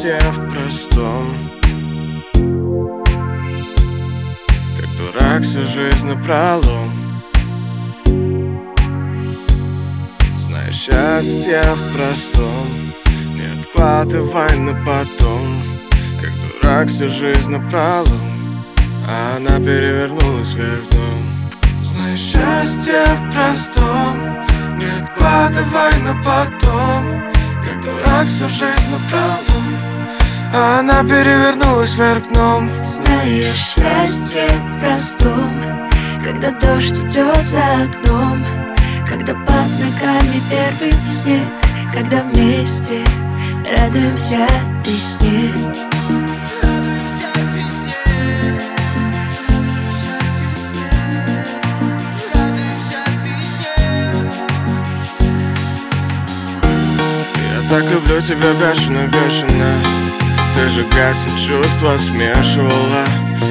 счастье в простом. Как дурак всю жизнь на пролом. Знаю счастье в простом. Не откладывай на потом. Как дурак всю жизнь на пролом. А она перевернулась вверх дном. Знаю счастье в простом. Не откладывай на потом. Как дурак всю жизнь на направо а она перевернулась вверх дном. Знаешь, счастье в простом Когда дождь идет за окном Когда под ногами первый снег Когда вместе радуемся весне. Я так люблю тебя бешено, бешено Ты же гасит чувства смешивала.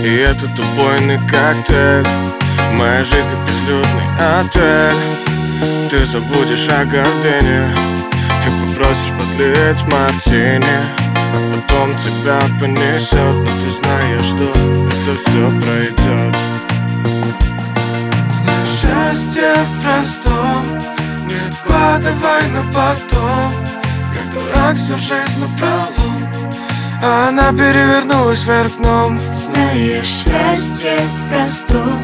И этот убойный коктейль. Моя жизнь как безлюдный отель. Ты забудешь о гордыне И попросишь подлить мартини. А потом тебя понесет Но ты знаешь, что это все пройдет счастье в простом Не откладывай на потом. Как дурак всю жизнь напролом А она перевернулась вверх дном. Знаешь, счастье в простом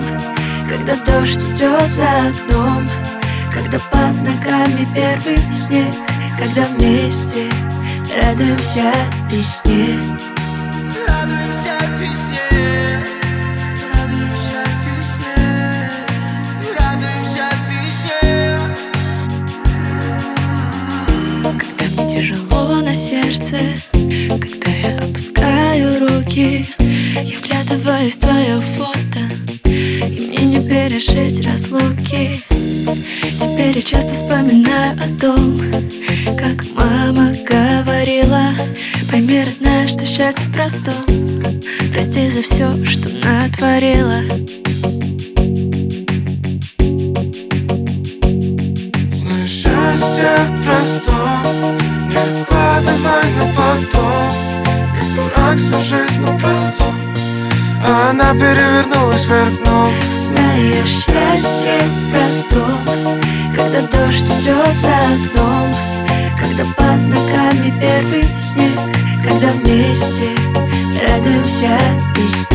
Когда дождь идет за окном Когда под ногами первый снег Когда вместе радуемся весне. Радуемся Я вглядываюсь в твое фото И мне не пережить разлуки. Теперь я часто вспоминаю о том Как мама говорила Пойми, родная, что счастье в простом Прости за все, что натворила Знаешь, счастье в простом Не откладывай на потом Как дурак напролом А она перевернулась вверх дном Знаешь, счастье в простом Когда дождь идет за окном Когда под ногами первый снег Когда вместе радуемся весне